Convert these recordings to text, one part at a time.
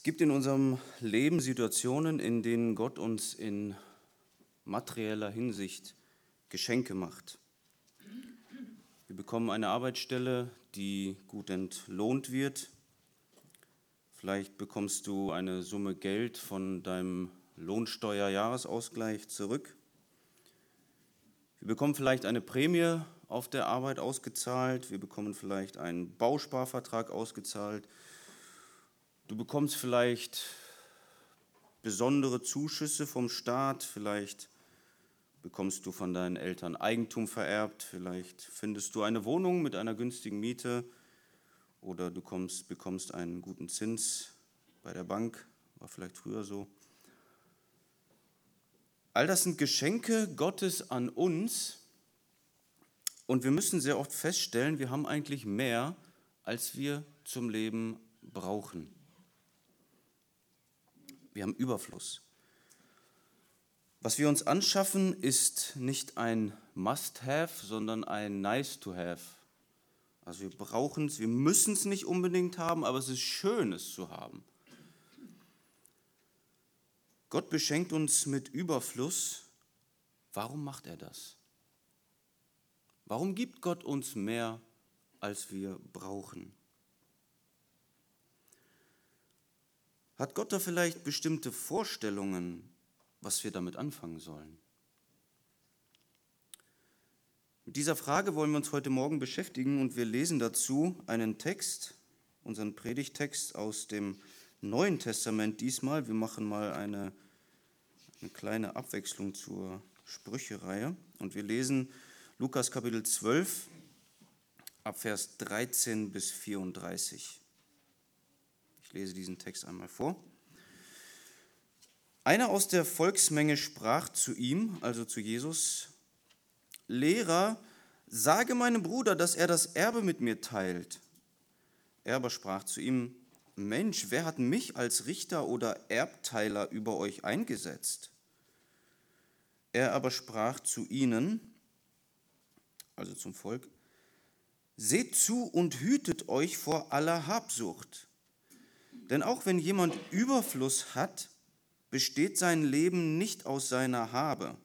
Es gibt in unserem Leben Situationen, in denen Gott uns in materieller Hinsicht Geschenke macht. Wir bekommen eine Arbeitsstelle, die gut entlohnt wird. Vielleicht bekommst du eine Summe Geld von deinem Lohnsteuerjahresausgleich zurück. Wir bekommen vielleicht eine Prämie auf der Arbeit ausgezahlt. Wir bekommen vielleicht einen Bausparvertrag ausgezahlt. Du bekommst vielleicht besondere Zuschüsse vom Staat, vielleicht bekommst du von deinen Eltern Eigentum vererbt, vielleicht findest du eine Wohnung mit einer günstigen Miete oder du kommst, bekommst einen guten Zins bei der Bank, war vielleicht früher so. All das sind Geschenke Gottes an uns und wir müssen sehr oft feststellen, wir haben eigentlich mehr, als wir zum Leben brauchen. Wir haben Überfluss. Was wir uns anschaffen, ist nicht ein Must-Have, sondern ein Nice-to-Have. Also wir brauchen es, wir müssen es nicht unbedingt haben, aber es ist schön, es zu haben. Gott beschenkt uns mit Überfluss. Warum macht er das? Warum gibt Gott uns mehr, als wir brauchen? Hat Gott da vielleicht bestimmte Vorstellungen, was wir damit anfangen sollen? Mit dieser Frage wollen wir uns heute Morgen beschäftigen und wir lesen dazu einen Text, unseren Predigtext aus dem Neuen Testament diesmal. Wir machen mal eine, eine kleine Abwechslung zur Sprüchereihe und wir lesen Lukas Kapitel 12 ab Vers 13 bis 34. Ich lese diesen Text einmal vor. Einer aus der Volksmenge sprach zu ihm, also zu Jesus, Lehrer, sage meinem Bruder, dass er das Erbe mit mir teilt. Er aber sprach zu ihm, Mensch, wer hat mich als Richter oder Erbteiler über euch eingesetzt? Er aber sprach zu ihnen, also zum Volk, seht zu und hütet euch vor aller Habsucht. Denn auch wenn jemand Überfluss hat, besteht sein Leben nicht aus seiner Habe.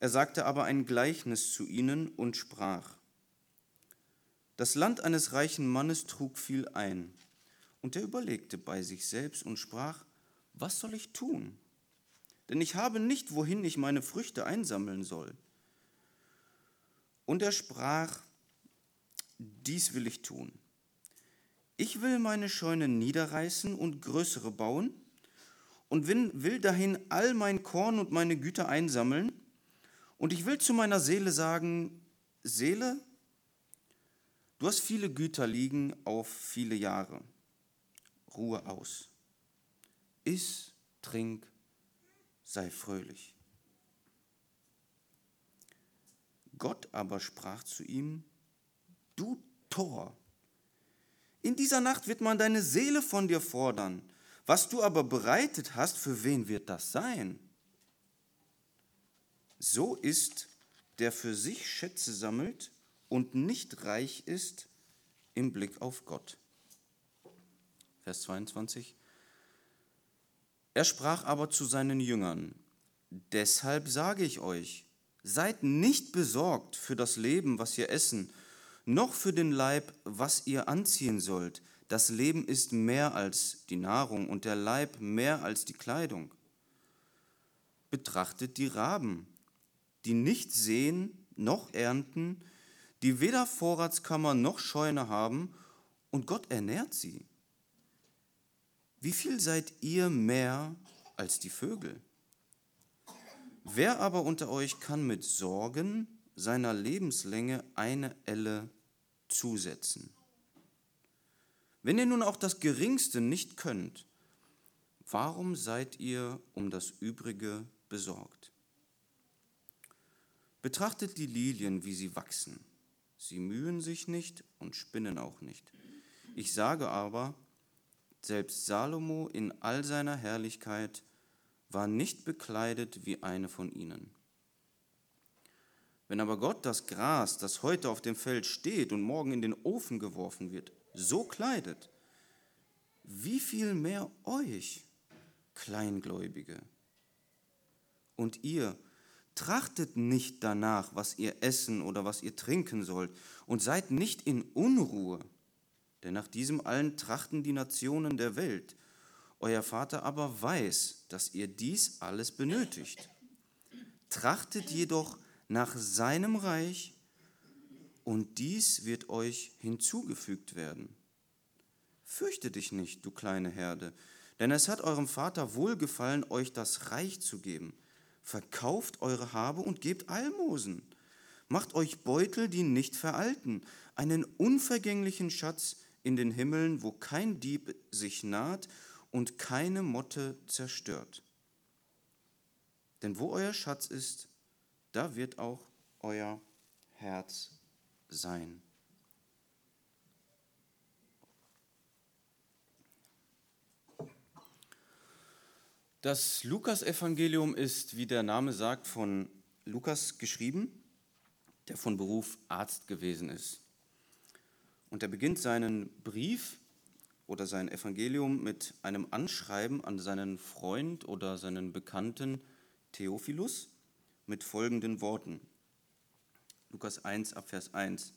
Er sagte aber ein Gleichnis zu ihnen und sprach, das Land eines reichen Mannes trug viel ein, und er überlegte bei sich selbst und sprach, was soll ich tun? Denn ich habe nicht, wohin ich meine Früchte einsammeln soll. Und er sprach, dies will ich tun ich will meine Scheune niederreißen und größere bauen und will dahin all mein Korn und meine Güter einsammeln. Und ich will zu meiner Seele sagen, Seele, du hast viele Güter liegen auf viele Jahre. Ruhe aus. Iss, trink, sei fröhlich. Gott aber sprach zu ihm, du Tor, in dieser Nacht wird man deine Seele von dir fordern. Was du aber bereitet hast, für wen wird das sein? So ist, der für sich Schätze sammelt und nicht reich ist im Blick auf Gott. Vers 22. Er sprach aber zu seinen Jüngern, deshalb sage ich euch, seid nicht besorgt für das Leben, was ihr essen noch für den Leib, was ihr anziehen sollt. Das Leben ist mehr als die Nahrung und der Leib mehr als die Kleidung. Betrachtet die Raben, die nicht sehen noch ernten, die weder Vorratskammer noch Scheune haben, und Gott ernährt sie. Wie viel seid ihr mehr als die Vögel? Wer aber unter euch kann mit Sorgen seiner Lebenslänge eine Elle zusetzen. Wenn ihr nun auch das Geringste nicht könnt, warum seid ihr um das Übrige besorgt? Betrachtet die Lilien, wie sie wachsen. Sie mühen sich nicht und spinnen auch nicht. Ich sage aber, selbst Salomo in all seiner Herrlichkeit war nicht bekleidet wie eine von ihnen. Wenn aber Gott das Gras, das heute auf dem Feld steht und morgen in den Ofen geworfen wird, so kleidet, wie viel mehr euch, Kleingläubige. Und ihr, trachtet nicht danach, was ihr essen oder was ihr trinken sollt, und seid nicht in Unruhe, denn nach diesem allen trachten die Nationen der Welt. Euer Vater aber weiß, dass ihr dies alles benötigt. Trachtet jedoch nach seinem Reich, und dies wird euch hinzugefügt werden. Fürchte dich nicht, du kleine Herde, denn es hat eurem Vater wohlgefallen, euch das Reich zu geben. Verkauft eure Habe und gebt Almosen. Macht euch Beutel, die nicht veralten, einen unvergänglichen Schatz in den Himmeln, wo kein Dieb sich naht und keine Motte zerstört. Denn wo euer Schatz ist, da wird auch euer Herz sein. Das Lukasevangelium ist, wie der Name sagt, von Lukas geschrieben, der von Beruf Arzt gewesen ist. Und er beginnt seinen Brief oder sein Evangelium mit einem Anschreiben an seinen Freund oder seinen Bekannten Theophilus mit folgenden Worten. Lukas 1 ab Vers 1.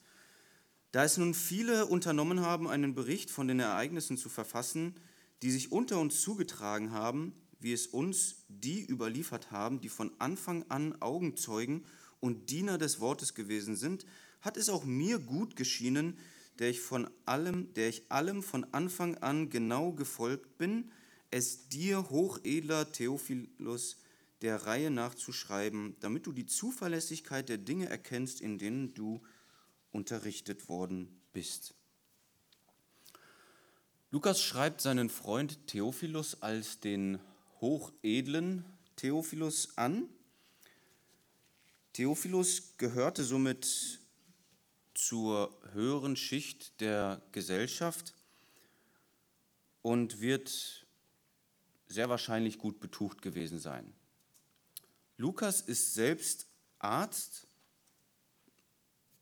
Da es nun viele unternommen haben, einen Bericht von den Ereignissen zu verfassen, die sich unter uns zugetragen haben, wie es uns die überliefert haben, die von Anfang an Augenzeugen und Diener des Wortes gewesen sind, hat es auch mir gut geschienen, der ich von allem, der ich allem von Anfang an genau gefolgt bin, es dir, hochedler Theophilus, der Reihe nachzuschreiben, damit du die Zuverlässigkeit der Dinge erkennst, in denen du unterrichtet worden bist. Lukas schreibt seinen Freund Theophilus als den hochedlen Theophilus an. Theophilus gehörte somit zur höheren Schicht der Gesellschaft und wird sehr wahrscheinlich gut betucht gewesen sein. Lukas ist selbst Arzt,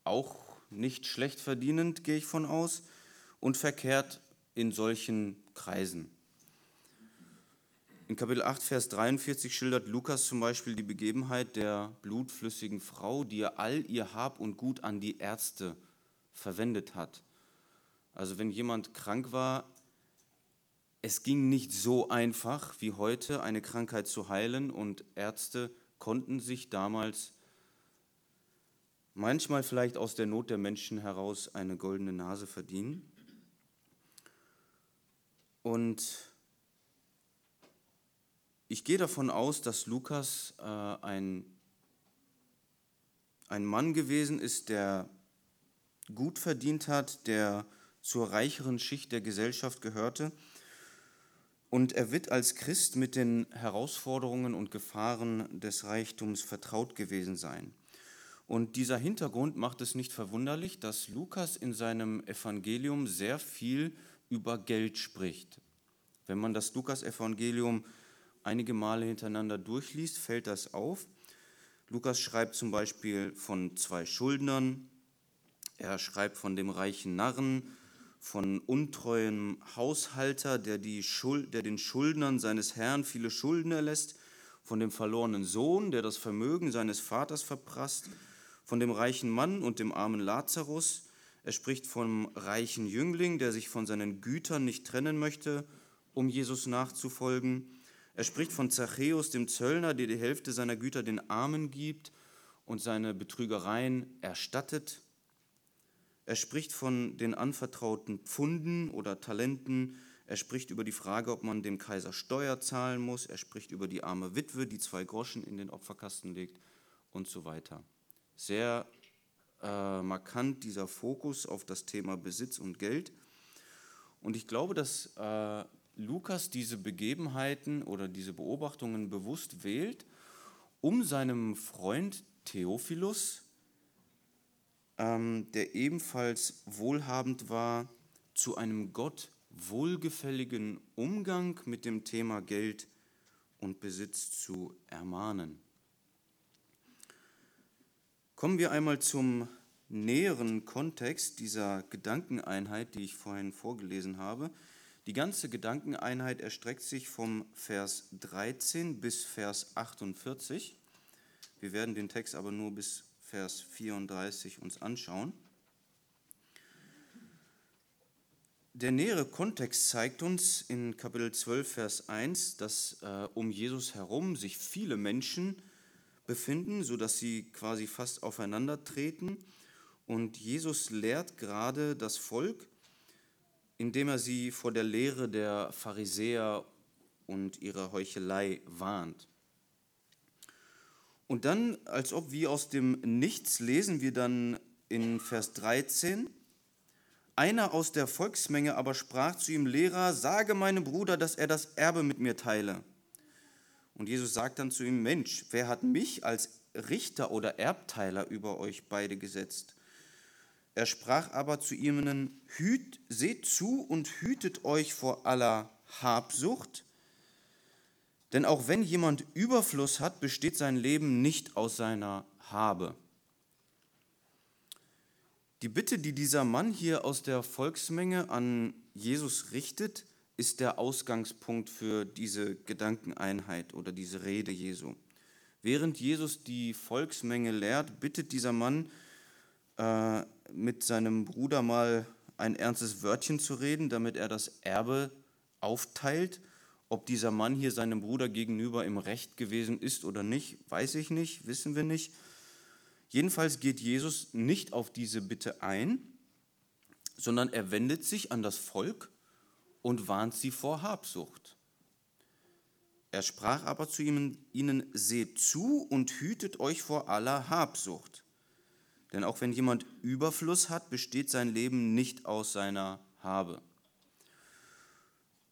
auch nicht schlecht verdienend, gehe ich von aus, und verkehrt in solchen Kreisen. In Kapitel 8, Vers 43 schildert Lukas zum Beispiel die Begebenheit der blutflüssigen Frau, die all ihr Hab und Gut an die Ärzte verwendet hat. Also wenn jemand krank war, es ging nicht so einfach wie heute, eine Krankheit zu heilen und Ärzte konnten sich damals manchmal vielleicht aus der Not der Menschen heraus eine goldene Nase verdienen. Und ich gehe davon aus, dass Lukas äh, ein, ein Mann gewesen ist, der gut verdient hat, der zur reicheren Schicht der Gesellschaft gehörte. Und er wird als Christ mit den Herausforderungen und Gefahren des Reichtums vertraut gewesen sein. Und dieser Hintergrund macht es nicht verwunderlich, dass Lukas in seinem Evangelium sehr viel über Geld spricht. Wenn man das Lukas-Evangelium einige Male hintereinander durchliest, fällt das auf. Lukas schreibt zum Beispiel von zwei Schuldnern, er schreibt von dem reichen Narren, von untreuem Haushalter, der, die Schuld, der den Schuldnern seines Herrn viele Schulden erlässt, von dem verlorenen Sohn, der das Vermögen seines Vaters verprasst, von dem reichen Mann und dem armen Lazarus. Er spricht vom reichen Jüngling, der sich von seinen Gütern nicht trennen möchte, um Jesus nachzufolgen. Er spricht von Zachäus, dem Zöllner, der die Hälfte seiner Güter den Armen gibt und seine Betrügereien erstattet. Er spricht von den anvertrauten Pfunden oder Talenten. Er spricht über die Frage, ob man dem Kaiser Steuer zahlen muss. Er spricht über die arme Witwe, die zwei Groschen in den Opferkasten legt und so weiter. Sehr äh, markant dieser Fokus auf das Thema Besitz und Geld. Und ich glaube, dass äh, Lukas diese Begebenheiten oder diese Beobachtungen bewusst wählt, um seinem Freund Theophilus, ähm, der ebenfalls wohlhabend war, zu einem Gott wohlgefälligen Umgang mit dem Thema Geld und Besitz zu ermahnen. Kommen wir einmal zum näheren Kontext dieser Gedankeneinheit, die ich vorhin vorgelesen habe Die ganze Gedankeneinheit erstreckt sich vom Vers 13 bis Vers 48. Wir werden den Text aber nur bis Vers 34 uns anschauen. Der nähere Kontext zeigt uns in Kapitel 12, Vers 1, dass äh, um Jesus herum sich viele Menschen befinden, sodass sie quasi fast aufeinander treten. Und Jesus lehrt gerade das Volk indem er sie vor der Lehre der Pharisäer und ihrer Heuchelei warnt. Und dann, als ob wie aus dem Nichts, lesen wir dann in Vers 13, einer aus der Volksmenge aber sprach zu ihm, Lehrer, sage meinem Bruder, dass er das Erbe mit mir teile. Und Jesus sagt dann zu ihm, Mensch, wer hat mich als Richter oder Erbteiler über euch beide gesetzt? Er sprach aber zu ihnen, Hüt, seht zu und hütet euch vor aller Habsucht, denn auch wenn jemand Überfluss hat, besteht sein Leben nicht aus seiner Habe. Die Bitte, die dieser Mann hier aus der Volksmenge an Jesus richtet, ist der Ausgangspunkt für diese Gedankeneinheit oder diese Rede Jesu. Während Jesus die Volksmenge lehrt, bittet dieser Mann äh, mit seinem Bruder mal ein ernstes Wörtchen zu reden, damit er das Erbe aufteilt. Ob dieser Mann hier seinem Bruder gegenüber im Recht gewesen ist oder nicht, weiß ich nicht, wissen wir nicht. Jedenfalls geht Jesus nicht auf diese Bitte ein, sondern er wendet sich an das Volk und warnt sie vor Habsucht. Er sprach aber zu ihnen, seht zu und hütet euch vor aller Habsucht. Denn auch wenn jemand Überfluss hat, besteht sein Leben nicht aus seiner Habe.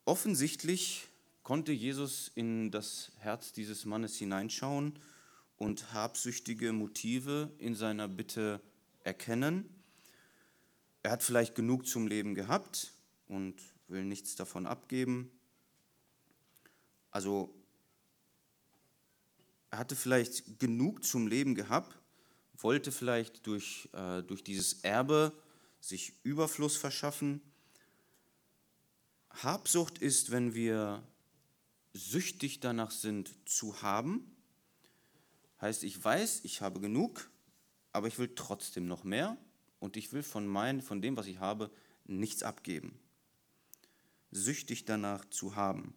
Offensichtlich konnte Jesus in das Herz dieses Mannes hineinschauen und habsüchtige Motive in seiner Bitte erkennen. Er hat vielleicht genug zum Leben gehabt und will nichts davon abgeben. Also er hatte vielleicht genug zum Leben gehabt, wollte vielleicht durch, äh, durch dieses Erbe sich Überfluss verschaffen. Habsucht ist, wenn wir süchtig danach sind zu haben. Heißt, ich weiß, ich habe genug, aber ich will trotzdem noch mehr und ich will von, mein, von dem, was ich habe, nichts abgeben. Süchtig danach zu haben.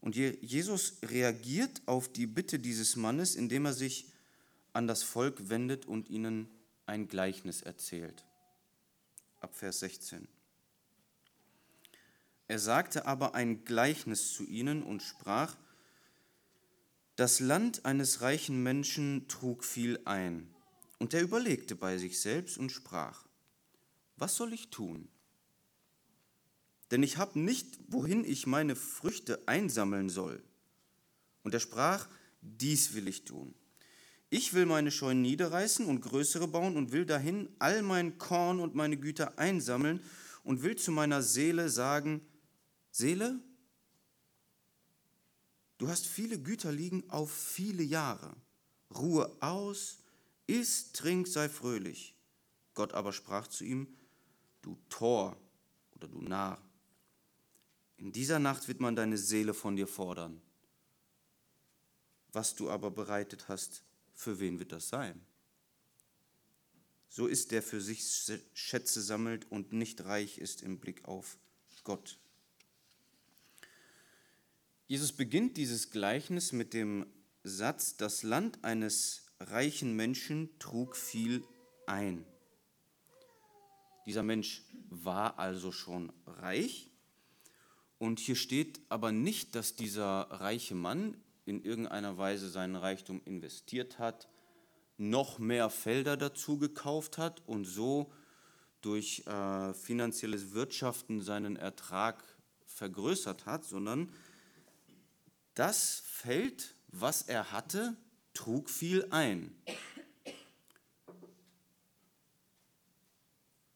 Und Jesus reagiert auf die Bitte dieses Mannes, indem er sich an das Volk wendet und ihnen ein Gleichnis erzählt. Ab Vers 16. Er sagte aber ein Gleichnis zu ihnen und sprach, das Land eines reichen Menschen trug viel ein, und er überlegte bei sich selbst und sprach, was soll ich tun? Denn ich habe nicht, wohin ich meine Früchte einsammeln soll. Und er sprach, dies will ich tun. Ich will meine Scheunen niederreißen und größere bauen und will dahin all mein Korn und meine Güter einsammeln und will zu meiner Seele sagen, Seele, du hast viele Güter liegen auf viele Jahre. Ruhe aus, iss, trink, sei fröhlich. Gott aber sprach zu ihm, du Tor oder du Narr, in dieser Nacht wird man deine Seele von dir fordern. Was du aber bereitet hast, für wen wird das sein? So ist der für sich Schätze sammelt und nicht reich ist im Blick auf Gott. Jesus beginnt dieses Gleichnis mit dem Satz, das Land eines reichen Menschen trug viel ein. Dieser Mensch war also schon reich. Und hier steht aber nicht, dass dieser reiche Mann in irgendeiner Weise seinen Reichtum investiert hat, noch mehr Felder dazu gekauft hat und so durch äh, finanzielles Wirtschaften seinen Ertrag vergrößert hat, sondern das Feld, was er hatte, trug viel ein.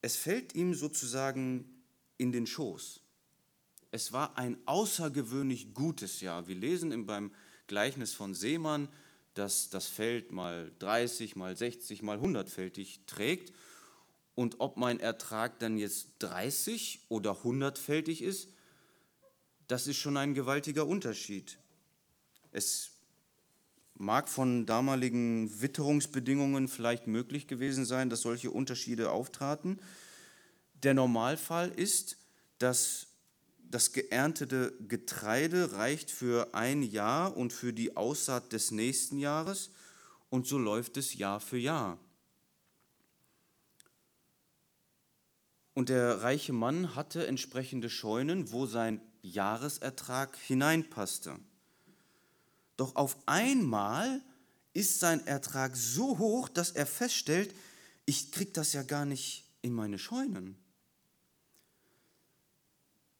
Es fällt ihm sozusagen in den Schoß. Es war ein außergewöhnlich gutes Jahr. Wir lesen beim Gleichnis von Seemann, dass das Feld mal 30, mal 60, mal 100-fältig trägt. Und ob mein Ertrag dann jetzt 30 oder 100-fältig ist, das ist schon ein gewaltiger Unterschied. Es mag von damaligen Witterungsbedingungen vielleicht möglich gewesen sein, dass solche Unterschiede auftraten. Der Normalfall ist, dass das geerntete Getreide reicht für ein Jahr und für die Aussaat des nächsten Jahres und so läuft es Jahr für Jahr. Und der reiche Mann hatte entsprechende Scheunen, wo sein Jahresertrag hineinpasste. Doch auf einmal ist sein Ertrag so hoch, dass er feststellt, ich kriege das ja gar nicht in meine Scheunen.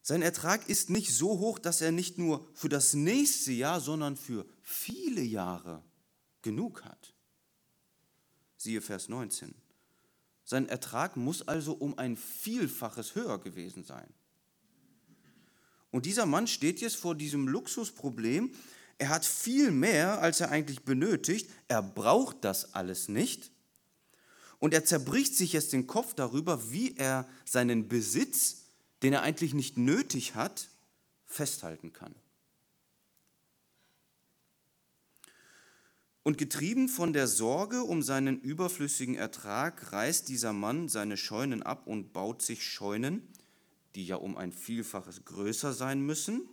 Sein Ertrag ist nicht so hoch, dass er nicht nur für das nächste Jahr, sondern für viele Jahre genug hat. Siehe Vers 19. Sein Ertrag muss also um ein Vielfaches höher gewesen sein. Und dieser Mann steht jetzt vor diesem Luxusproblem. Er hat viel mehr, als er eigentlich benötigt. Er braucht das alles nicht. Und er zerbricht sich jetzt den Kopf darüber, wie er seinen Besitz den er eigentlich nicht nötig hat, festhalten kann. Und getrieben von der Sorge um seinen überflüssigen Ertrag reißt dieser Mann seine Scheunen ab und baut sich Scheunen, die ja um ein Vielfaches größer sein müssen.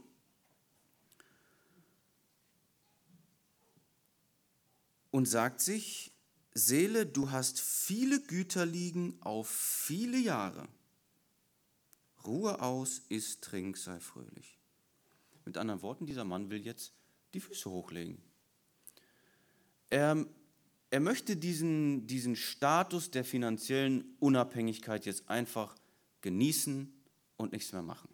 Und sagt sich, Seele, du hast viele Güter liegen auf viele Jahre. Ruhe aus, iss, trink, sei fröhlich. Mit anderen Worten, dieser Mann will jetzt die Füße hochlegen. Er, er möchte diesen, diesen Status der finanziellen Unabhängigkeit jetzt einfach genießen und nichts mehr machen.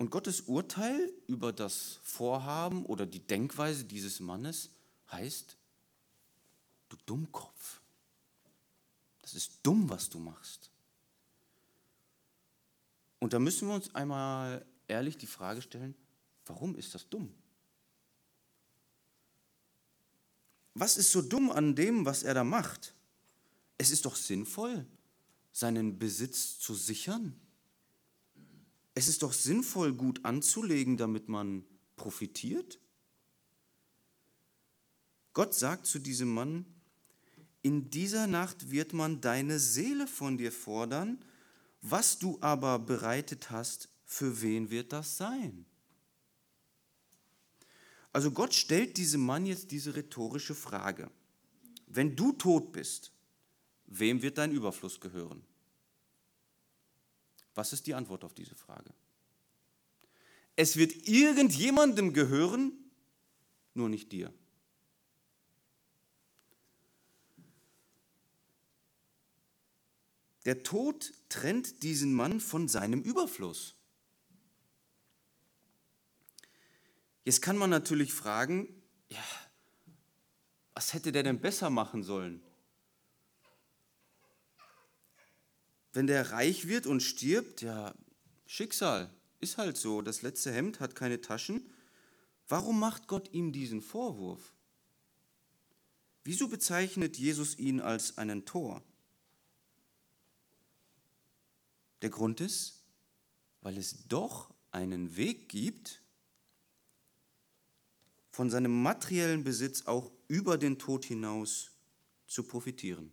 Und Gottes Urteil über das Vorhaben oder die Denkweise dieses Mannes heißt, du Dummkopf, das ist dumm, was du machst. Und da müssen wir uns einmal ehrlich die Frage stellen, warum ist das dumm? Was ist so dumm an dem, was er da macht? Es ist doch sinnvoll, seinen Besitz zu sichern. Es ist doch sinnvoll, gut anzulegen, damit man profitiert. Gott sagt zu diesem Mann, in dieser Nacht wird man deine Seele von dir fordern was du aber bereitet hast, für wen wird das sein? Also Gott stellt diesem Mann jetzt diese rhetorische Frage. Wenn du tot bist, wem wird dein Überfluss gehören? Was ist die Antwort auf diese Frage? Es wird irgendjemandem gehören, nur nicht dir. Der Tod trennt diesen Mann von seinem Überfluss. Jetzt kann man natürlich fragen, ja, was hätte der denn besser machen sollen? Wenn der reich wird und stirbt, ja, Schicksal, ist halt so, das letzte Hemd hat keine Taschen. Warum macht Gott ihm diesen Vorwurf? Wieso bezeichnet Jesus ihn als einen Tor? Der Grund ist, weil es doch einen Weg gibt, von seinem materiellen Besitz auch über den Tod hinaus zu profitieren.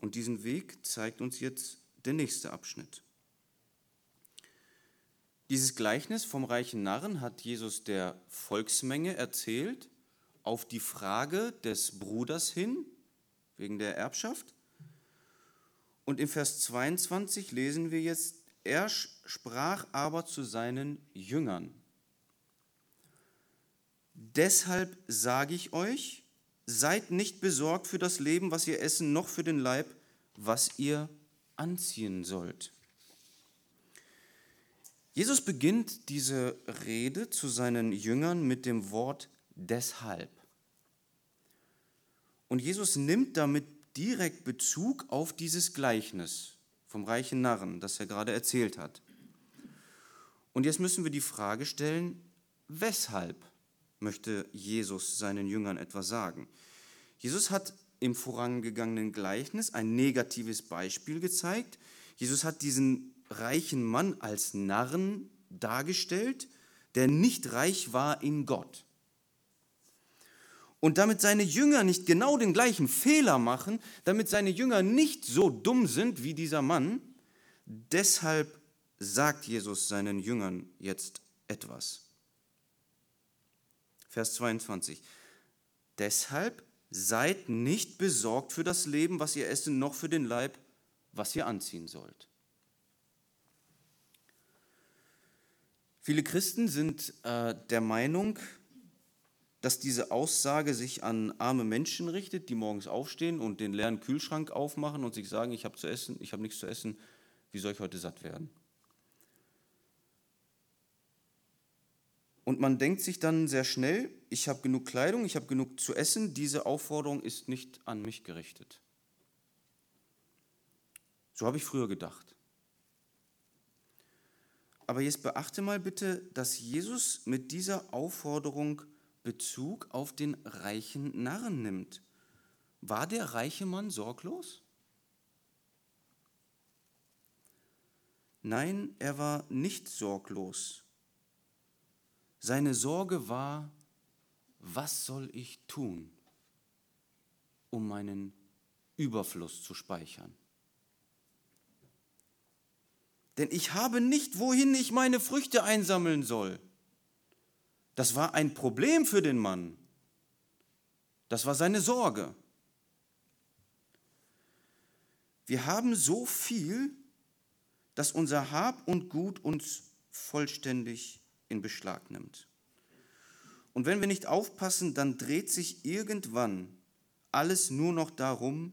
Und diesen Weg zeigt uns jetzt der nächste Abschnitt. Dieses Gleichnis vom reichen Narren hat Jesus der Volksmenge erzählt auf die Frage des Bruders hin, wegen der Erbschaft. Und im Vers 22 lesen wir jetzt, er sprach aber zu seinen Jüngern. Deshalb sage ich euch, seid nicht besorgt für das Leben, was ihr essen, noch für den Leib, was ihr anziehen sollt. Jesus beginnt diese Rede zu seinen Jüngern mit dem Wort deshalb. Und Jesus nimmt damit direkt Bezug auf dieses Gleichnis vom reichen Narren, das er gerade erzählt hat. Und jetzt müssen wir die Frage stellen, weshalb möchte Jesus seinen Jüngern etwas sagen? Jesus hat im vorangegangenen Gleichnis ein negatives Beispiel gezeigt. Jesus hat diesen reichen Mann als Narren dargestellt, der nicht reich war in Gott. Und damit seine Jünger nicht genau den gleichen Fehler machen, damit seine Jünger nicht so dumm sind wie dieser Mann, deshalb sagt Jesus seinen Jüngern jetzt etwas. Vers 22. Deshalb seid nicht besorgt für das Leben, was ihr essen, noch für den Leib, was ihr anziehen sollt. Viele Christen sind äh, der Meinung, dass diese Aussage sich an arme Menschen richtet, die morgens aufstehen und den leeren Kühlschrank aufmachen und sich sagen, ich habe zu essen, ich habe nichts zu essen, wie soll ich heute satt werden? Und man denkt sich dann sehr schnell, ich habe genug Kleidung, ich habe genug zu essen, diese Aufforderung ist nicht an mich gerichtet. So habe ich früher gedacht. Aber jetzt beachte mal bitte, dass Jesus mit dieser Aufforderung Bezug auf den reichen Narren nimmt. War der reiche Mann sorglos? Nein, er war nicht sorglos. Seine Sorge war, was soll ich tun, um meinen Überfluss zu speichern? Denn ich habe nicht, wohin ich meine Früchte einsammeln soll. Das war ein Problem für den Mann. Das war seine Sorge. Wir haben so viel, dass unser Hab und Gut uns vollständig in Beschlag nimmt. Und wenn wir nicht aufpassen, dann dreht sich irgendwann alles nur noch darum,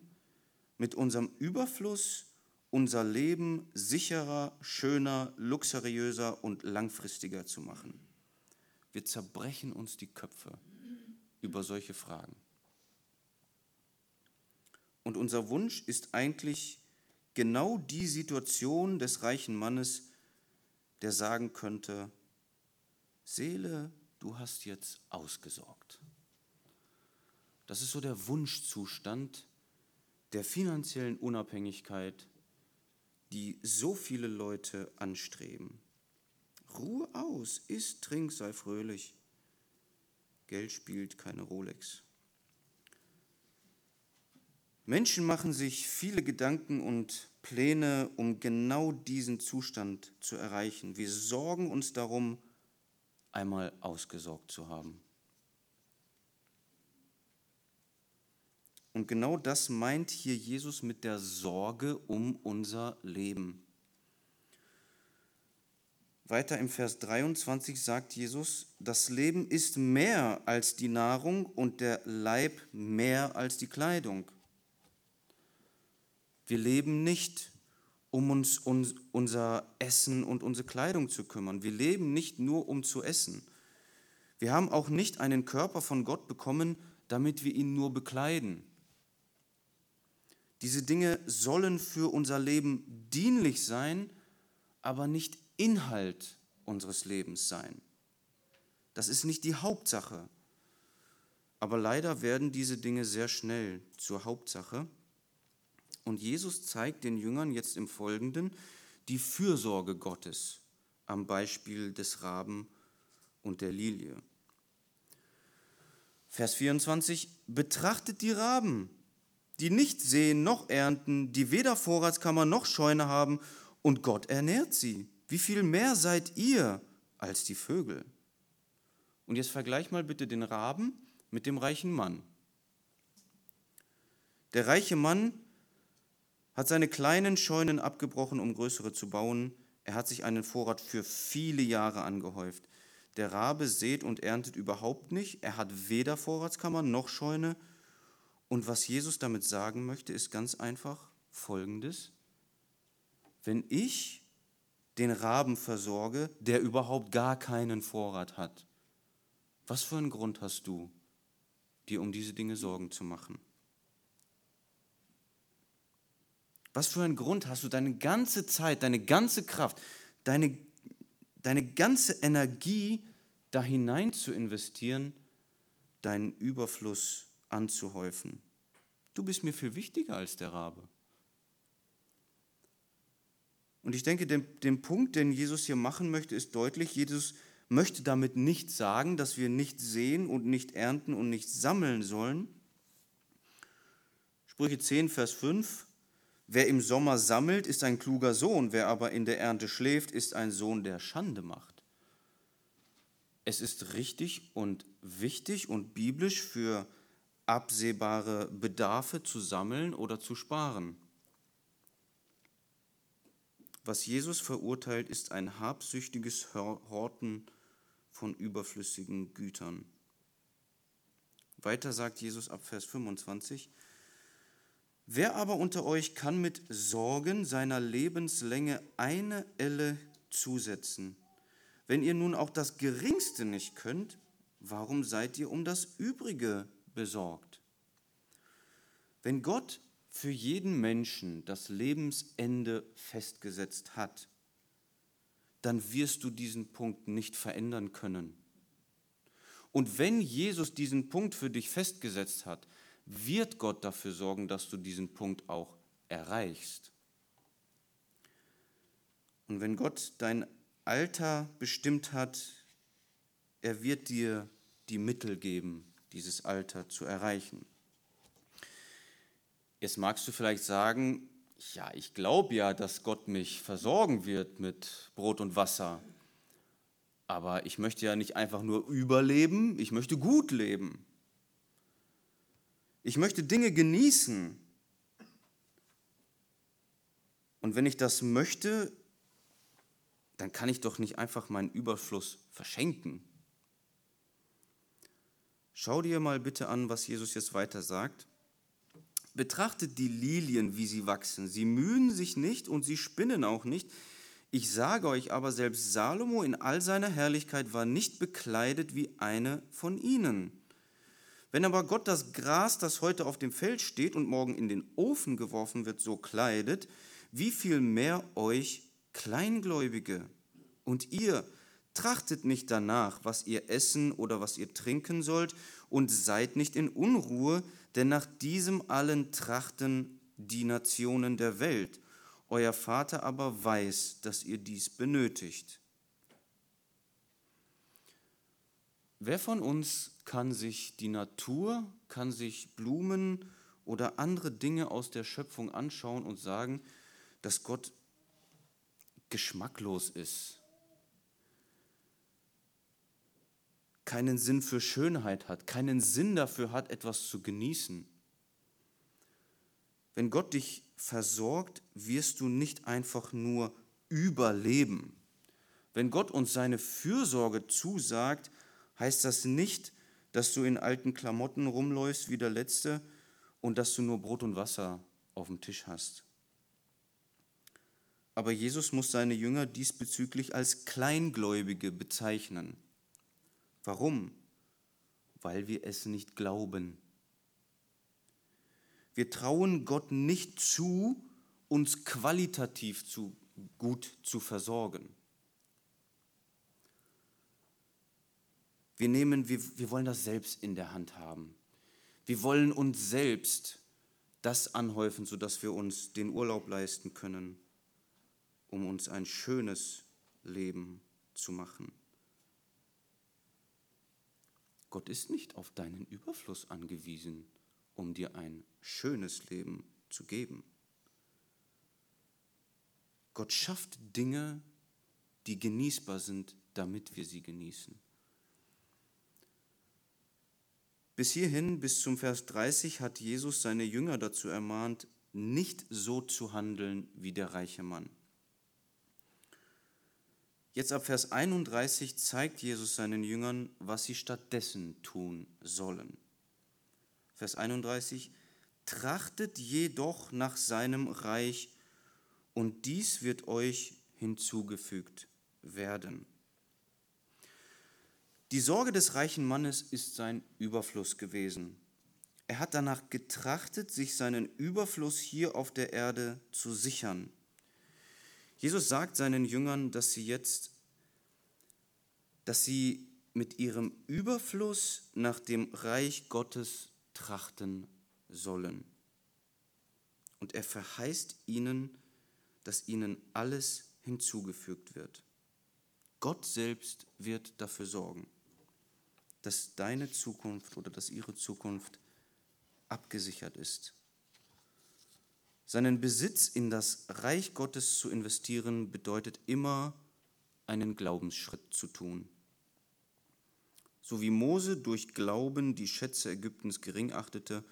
mit unserem Überfluss unser Leben sicherer, schöner, luxuriöser und langfristiger zu machen. Wir zerbrechen uns die Köpfe über solche Fragen. Und unser Wunsch ist eigentlich genau die Situation des reichen Mannes, der sagen könnte, Seele, du hast jetzt ausgesorgt. Das ist so der Wunschzustand der finanziellen Unabhängigkeit, die so viele Leute anstreben. Ruhe aus, isst, trink, sei fröhlich. Geld spielt keine Rolex. Menschen machen sich viele Gedanken und Pläne, um genau diesen Zustand zu erreichen. Wir sorgen uns darum, einmal ausgesorgt zu haben. Und genau das meint hier Jesus mit der Sorge um unser Leben. Weiter im Vers 23 sagt Jesus, das Leben ist mehr als die Nahrung und der Leib mehr als die Kleidung. Wir leben nicht um uns um unser Essen und unsere Kleidung zu kümmern. Wir leben nicht nur um zu essen. Wir haben auch nicht einen Körper von Gott bekommen, damit wir ihn nur bekleiden. Diese Dinge sollen für unser Leben dienlich sein, aber nicht Inhalt unseres Lebens sein. Das ist nicht die Hauptsache. Aber leider werden diese Dinge sehr schnell zur Hauptsache. Und Jesus zeigt den Jüngern jetzt im Folgenden die Fürsorge Gottes am Beispiel des Raben und der Lilie. Vers 24, betrachtet die Raben, die nicht sehen noch ernten, die weder Vorratskammer noch Scheune haben, und Gott ernährt sie. Wie viel mehr seid ihr als die Vögel? Und jetzt vergleich mal bitte den Raben mit dem reichen Mann. Der reiche Mann hat seine kleinen Scheunen abgebrochen, um größere zu bauen. Er hat sich einen Vorrat für viele Jahre angehäuft. Der Rabe sät und erntet überhaupt nicht. Er hat weder Vorratskammer noch Scheune. Und was Jesus damit sagen möchte, ist ganz einfach Folgendes. Wenn ich den Raben versorge, der überhaupt gar keinen Vorrat hat, was für einen Grund hast du, dir um diese Dinge Sorgen zu machen? Was für einen Grund hast du, deine ganze Zeit, deine ganze Kraft, deine, deine ganze Energie da hinein zu investieren, deinen Überfluss anzuhäufen? Du bist mir viel wichtiger als der Rabe. Und ich denke, den, den Punkt, den Jesus hier machen möchte, ist deutlich. Jesus möchte damit nicht sagen, dass wir nicht sehen und nicht ernten und nicht sammeln sollen. Sprüche 10, Vers 5. Wer im Sommer sammelt, ist ein kluger Sohn, wer aber in der Ernte schläft, ist ein Sohn, der Schande macht. Es ist richtig und wichtig und biblisch für absehbare Bedarfe zu sammeln oder zu sparen. Was Jesus verurteilt, ist ein habsüchtiges Horten von überflüssigen Gütern. Weiter sagt Jesus ab Vers 25, Wer aber unter euch kann mit Sorgen seiner Lebenslänge eine Elle zusetzen? Wenn ihr nun auch das Geringste nicht könnt, warum seid ihr um das Übrige besorgt? Wenn Gott für jeden Menschen das Lebensende festgesetzt hat, dann wirst du diesen Punkt nicht verändern können. Und wenn Jesus diesen Punkt für dich festgesetzt hat, wird Gott dafür sorgen, dass du diesen Punkt auch erreichst. Und wenn Gott dein Alter bestimmt hat, er wird dir die Mittel geben, dieses Alter zu erreichen. Jetzt magst du vielleicht sagen, ja, ich glaube ja, dass Gott mich versorgen wird mit Brot und Wasser. Aber ich möchte ja nicht einfach nur überleben, ich möchte gut leben. Ich möchte Dinge genießen. Und wenn ich das möchte, dann kann ich doch nicht einfach meinen Überfluss verschenken. Schau dir mal bitte an, was Jesus jetzt weiter sagt. Betrachtet die Lilien, wie sie wachsen. Sie mühen sich nicht und sie spinnen auch nicht. Ich sage euch aber, selbst Salomo in all seiner Herrlichkeit war nicht bekleidet wie eine von ihnen. Wenn aber Gott das Gras, das heute auf dem Feld steht und morgen in den Ofen geworfen wird, so kleidet, wie viel mehr euch Kleingläubige? Und ihr trachtet nicht danach, was ihr essen oder was ihr trinken sollt, und seid nicht in Unruhe, denn nach diesem allen trachten die Nationen der Welt. Euer Vater aber weiß, dass ihr dies benötigt. Wer von uns kann sich die Natur, kann sich Blumen oder andere Dinge aus der Schöpfung anschauen und sagen, dass Gott geschmacklos ist, keinen Sinn für Schönheit hat, keinen Sinn dafür hat, etwas zu genießen. Wenn Gott dich versorgt, wirst du nicht einfach nur überleben. Wenn Gott uns seine Fürsorge zusagt, heißt das nicht, dass du in alten Klamotten rumläufst wie der Letzte und dass du nur Brot und Wasser auf dem Tisch hast. Aber Jesus muss seine Jünger diesbezüglich als Kleingläubige bezeichnen. Warum? Weil wir es nicht glauben. Wir trauen Gott nicht zu, uns qualitativ zu, gut zu versorgen. Wir nehmen, wir, wir wollen das selbst in der Hand haben. Wir wollen uns selbst das anhäufen, sodass wir uns den Urlaub leisten können, um uns ein schönes Leben zu machen. Gott ist nicht auf deinen Überfluss angewiesen, um dir ein schönes Leben zu geben. Gott schafft Dinge, die genießbar sind, damit wir sie genießen. Bis hierhin, bis zum Vers 30, hat Jesus seine Jünger dazu ermahnt, nicht so zu handeln wie der reiche Mann. Jetzt ab Vers 31 zeigt Jesus seinen Jüngern, was sie stattdessen tun sollen. Vers 31, trachtet jedoch nach seinem Reich, und dies wird euch hinzugefügt werden. Die Sorge des reichen Mannes ist sein Überfluss gewesen. Er hat danach getrachtet, sich seinen Überfluss hier auf der Erde zu sichern. Jesus sagt seinen Jüngern, dass sie jetzt, dass sie mit ihrem Überfluss nach dem Reich Gottes trachten sollen. Und er verheißt ihnen, dass ihnen alles hinzugefügt wird. Gott selbst wird dafür sorgen, dass deine Zukunft oder dass ihre Zukunft abgesichert ist. Seinen Besitz in das Reich Gottes zu investieren bedeutet immer einen Glaubensschritt zu tun. So wie Mose durch Glauben die Schätze Ägyptens gering achtete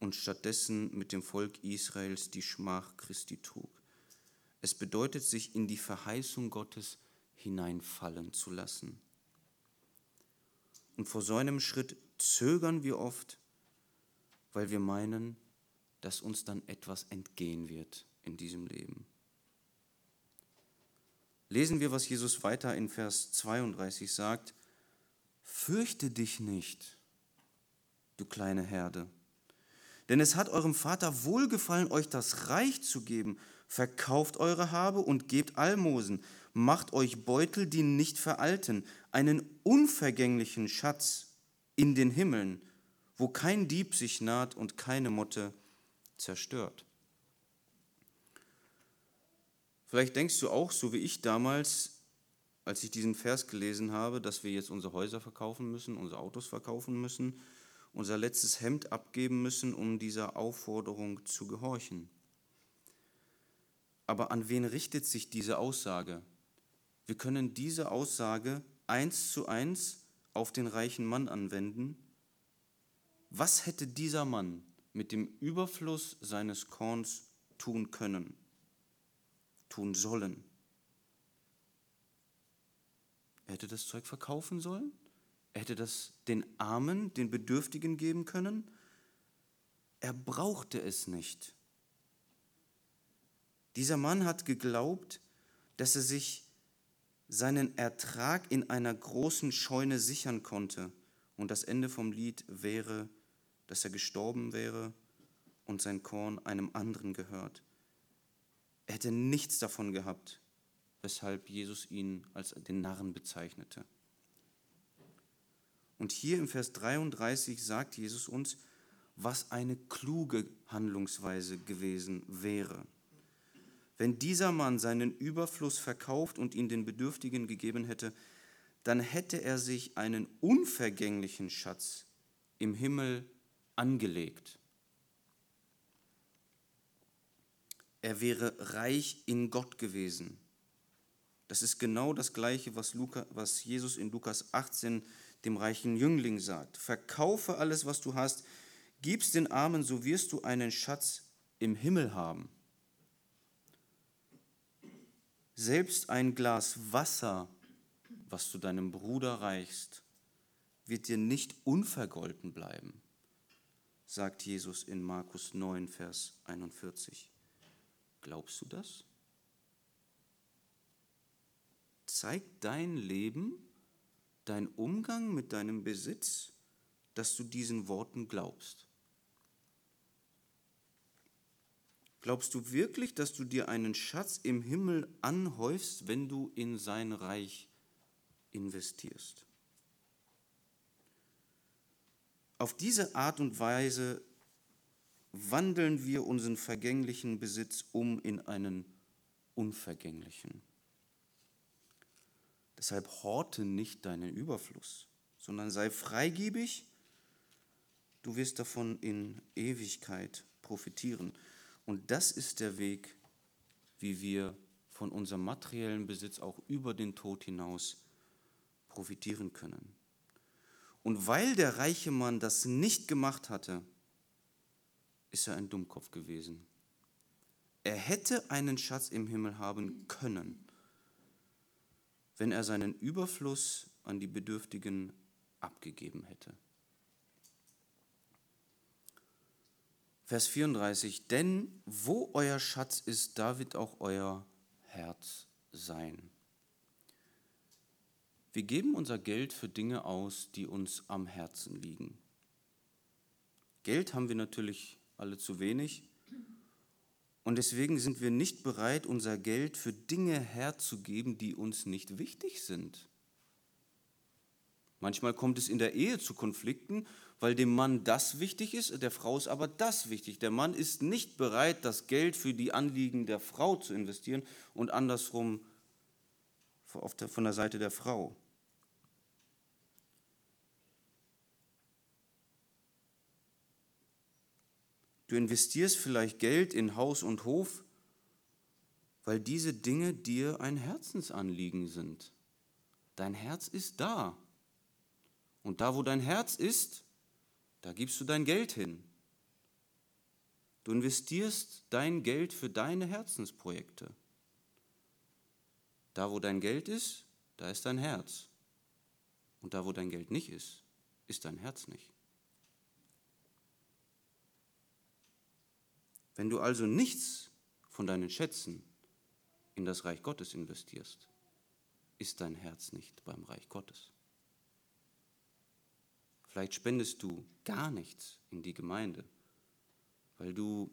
und stattdessen mit dem Volk Israels die Schmach Christi trug. Es bedeutet, sich in die Verheißung Gottes hineinfallen zu lassen. Und vor so einem Schritt zögern wir oft, weil wir meinen, dass uns dann etwas entgehen wird in diesem Leben. Lesen wir, was Jesus weiter in Vers 32 sagt. Fürchte dich nicht, du kleine Herde, denn es hat eurem Vater wohlgefallen, euch das Reich zu geben. Verkauft eure Habe und gebt Almosen. Macht euch Beutel, die nicht veralten, einen unvergänglichen Schatz in den Himmeln, wo kein Dieb sich naht und keine Motte zerstört. Vielleicht denkst du auch, so wie ich damals, als ich diesen Vers gelesen habe, dass wir jetzt unsere Häuser verkaufen müssen, unsere Autos verkaufen müssen, unser letztes Hemd abgeben müssen, um dieser Aufforderung zu gehorchen. Aber an wen richtet sich diese Aussage? Wir können diese Aussage eins zu eins auf den reichen Mann anwenden. Was hätte dieser Mann mit dem Überfluss seines Korns tun können, tun sollen? Er hätte das Zeug verkaufen sollen? Er hätte das den Armen, den Bedürftigen geben können? Er brauchte es nicht. Dieser Mann hat geglaubt, dass er sich seinen Ertrag in einer großen Scheune sichern konnte. Und das Ende vom Lied wäre, dass er gestorben wäre und sein Korn einem anderen gehört. Er hätte nichts davon gehabt, weshalb Jesus ihn als den Narren bezeichnete. Und hier im Vers 33 sagt Jesus uns, was eine kluge Handlungsweise gewesen wäre. Wenn dieser Mann seinen Überfluss verkauft und ihn den Bedürftigen gegeben hätte, dann hätte er sich einen unvergänglichen Schatz im Himmel angelegt. Er wäre reich in Gott gewesen. Das ist genau das Gleiche, was, Luca, was Jesus in Lukas 18 dem reichen Jüngling sagt. Verkaufe alles, was du hast, gib's den Armen, so wirst du einen Schatz im Himmel haben. Selbst ein Glas Wasser, was du deinem Bruder reichst, wird dir nicht unvergolten bleiben, sagt Jesus in Markus 9, Vers 41. Glaubst du das? Zeigt dein Leben, dein Umgang mit deinem Besitz, dass du diesen Worten glaubst? Glaubst du wirklich, dass du dir einen Schatz im Himmel anhäufst, wenn du in sein Reich investierst? Auf diese Art und Weise wandeln wir unseren vergänglichen Besitz um in einen unvergänglichen. Deshalb horte nicht deinen Überfluss, sondern sei freigebig, du wirst davon in Ewigkeit profitieren. Und das ist der Weg, wie wir von unserem materiellen Besitz auch über den Tod hinaus profitieren können. Und weil der reiche Mann das nicht gemacht hatte, ist er ein Dummkopf gewesen. Er hätte einen Schatz im Himmel haben können, wenn er seinen Überfluss an die Bedürftigen abgegeben hätte. Vers 34, denn wo euer Schatz ist, da wird auch euer Herz sein. Wir geben unser Geld für Dinge aus, die uns am Herzen liegen. Geld haben wir natürlich alle zu wenig und deswegen sind wir nicht bereit, unser Geld für Dinge herzugeben, die uns nicht wichtig sind. Manchmal kommt es in der Ehe zu Konflikten, weil dem Mann das wichtig ist, der Frau ist aber das wichtig. Der Mann ist nicht bereit, das Geld für die Anliegen der Frau zu investieren und andersrum von der Seite der Frau. Du investierst vielleicht Geld in Haus und Hof, weil diese Dinge dir ein Herzensanliegen sind. Dein Herz ist da. Und da, wo dein Herz ist, da gibst du dein Geld hin. Du investierst dein Geld für deine Herzensprojekte. Da, wo dein Geld ist, da ist dein Herz. Und da, wo dein Geld nicht ist, ist dein Herz nicht. Wenn du also nichts von deinen Schätzen in das Reich Gottes investierst, ist dein Herz nicht beim Reich Gottes. Vielleicht spendest du gar nichts in die Gemeinde, weil du,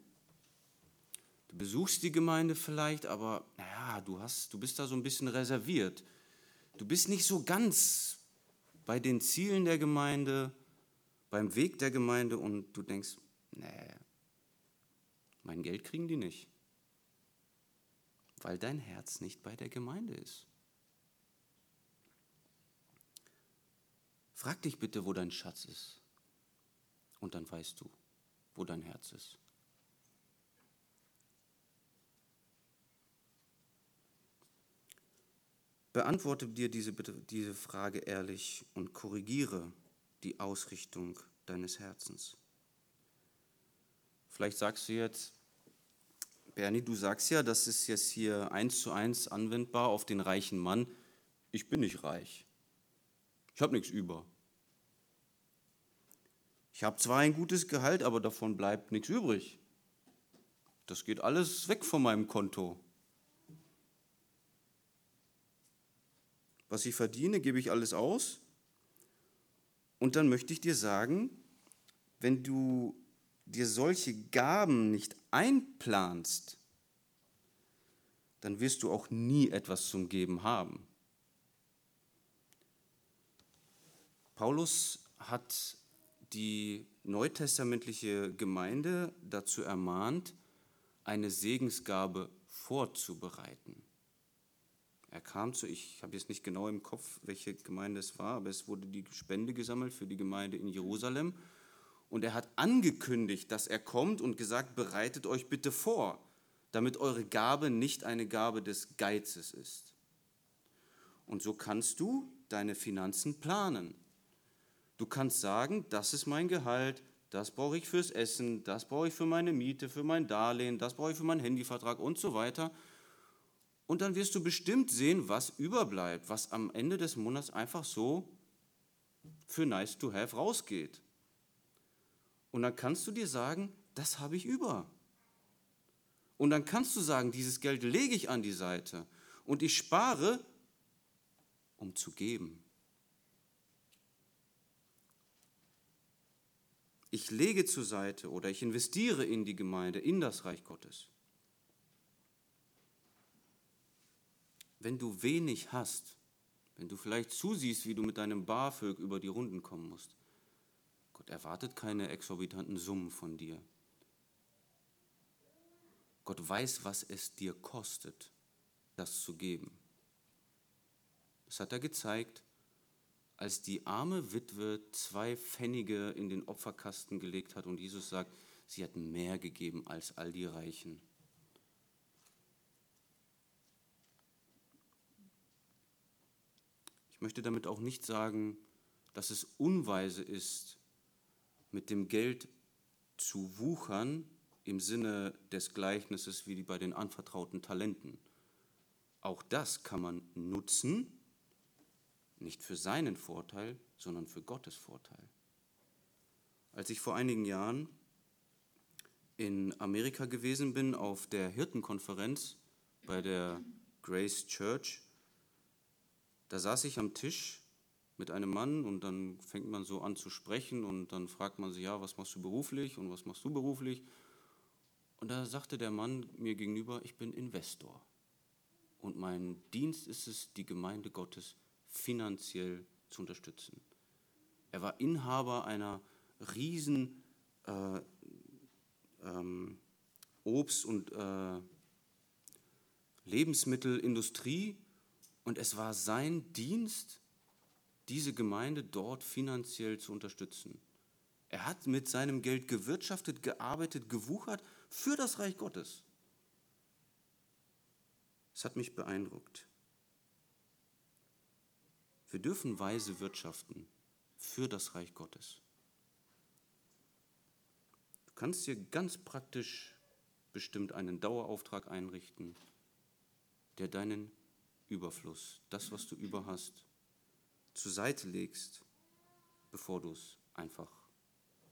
du besuchst die Gemeinde vielleicht, aber naja, du, hast, du bist da so ein bisschen reserviert. Du bist nicht so ganz bei den Zielen der Gemeinde, beim Weg der Gemeinde und du denkst, nee, mein Geld kriegen die nicht, weil dein Herz nicht bei der Gemeinde ist. Frag dich bitte, wo dein Schatz ist. Und dann weißt du, wo dein Herz ist. Beantworte dir diese, diese Frage ehrlich und korrigiere die Ausrichtung deines Herzens. Vielleicht sagst du jetzt, Bernie, du sagst ja, das ist jetzt hier eins zu eins anwendbar auf den reichen Mann. Ich bin nicht reich. Ich habe nichts über. Ich habe zwar ein gutes Gehalt, aber davon bleibt nichts übrig. Das geht alles weg von meinem Konto. Was ich verdiene, gebe ich alles aus. Und dann möchte ich dir sagen, wenn du dir solche Gaben nicht einplanst, dann wirst du auch nie etwas zum Geben haben. Paulus hat die neutestamentliche Gemeinde dazu ermahnt, eine Segensgabe vorzubereiten. Er kam zu, ich habe jetzt nicht genau im Kopf, welche Gemeinde es war, aber es wurde die Spende gesammelt für die Gemeinde in Jerusalem. Und er hat angekündigt, dass er kommt und gesagt, bereitet euch bitte vor, damit eure Gabe nicht eine Gabe des Geizes ist. Und so kannst du deine Finanzen planen. Du kannst sagen, das ist mein Gehalt, das brauche ich fürs Essen, das brauche ich für meine Miete, für mein Darlehen, das brauche ich für meinen Handyvertrag und so weiter. Und dann wirst du bestimmt sehen, was überbleibt, was am Ende des Monats einfach so für nice to have rausgeht. Und dann kannst du dir sagen, das habe ich über. Und dann kannst du sagen, dieses Geld lege ich an die Seite und ich spare, um zu geben. Ich lege zur Seite oder ich investiere in die Gemeinde, in das Reich Gottes. Wenn du wenig hast, wenn du vielleicht zusiehst, wie du mit deinem BAföG über die Runden kommen musst, Gott erwartet keine exorbitanten Summen von dir. Gott weiß, was es dir kostet, das zu geben. Das hat er gezeigt als die arme Witwe zwei Pfennige in den Opferkasten gelegt hat und Jesus sagt, sie hat mehr gegeben als all die Reichen. Ich möchte damit auch nicht sagen, dass es unweise ist, mit dem Geld zu wuchern im Sinne des Gleichnisses wie bei den anvertrauten Talenten. Auch das kann man nutzen, nicht für seinen Vorteil, sondern für Gottes Vorteil. Als ich vor einigen Jahren in Amerika gewesen bin auf der Hirtenkonferenz bei der Grace Church, da saß ich am Tisch mit einem Mann und dann fängt man so an zu sprechen und dann fragt man sich, ja, was machst du beruflich und was machst du beruflich? Und da sagte der Mann mir gegenüber, ich bin Investor und mein Dienst ist es, die Gemeinde Gottes finanziell zu unterstützen. Er war Inhaber einer riesen äh, ähm, Obst- und äh, Lebensmittelindustrie und es war sein Dienst, diese Gemeinde dort finanziell zu unterstützen. Er hat mit seinem Geld gewirtschaftet, gearbeitet, gewuchert für das Reich Gottes. Es hat mich beeindruckt. Wir dürfen weise wirtschaften für das Reich Gottes. Du kannst dir ganz praktisch bestimmt einen Dauerauftrag einrichten, der deinen Überfluss, das, was du über hast, zur Seite legst, bevor du es einfach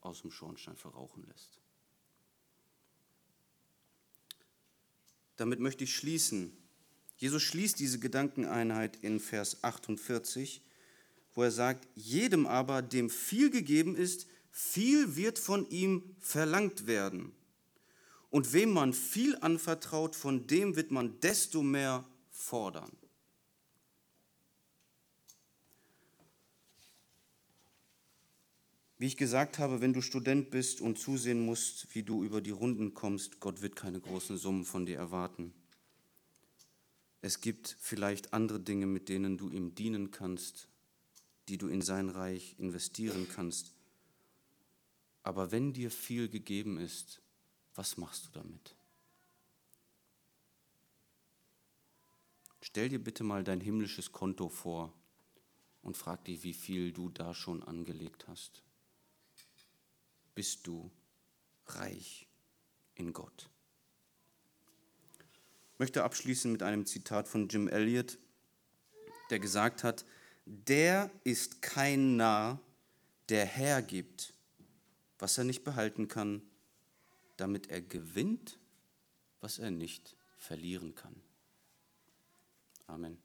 aus dem Schornstein verrauchen lässt. Damit möchte ich schließen. Jesus schließt diese Gedankeneinheit in Vers 48, wo er sagt, jedem aber, dem viel gegeben ist, viel wird von ihm verlangt werden. Und wem man viel anvertraut, von dem wird man desto mehr fordern. Wie ich gesagt habe, wenn du Student bist und zusehen musst, wie du über die Runden kommst, Gott wird keine großen Summen von dir erwarten. Es gibt vielleicht andere Dinge, mit denen du ihm dienen kannst, die du in sein Reich investieren kannst. Aber wenn dir viel gegeben ist, was machst du damit? Stell dir bitte mal dein himmlisches Konto vor und frag dich, wie viel du da schon angelegt hast bist du reich in Gott. Ich möchte abschließen mit einem Zitat von Jim Elliot, der gesagt hat, der ist kein Narr, der hergibt, was er nicht behalten kann, damit er gewinnt, was er nicht verlieren kann. Amen.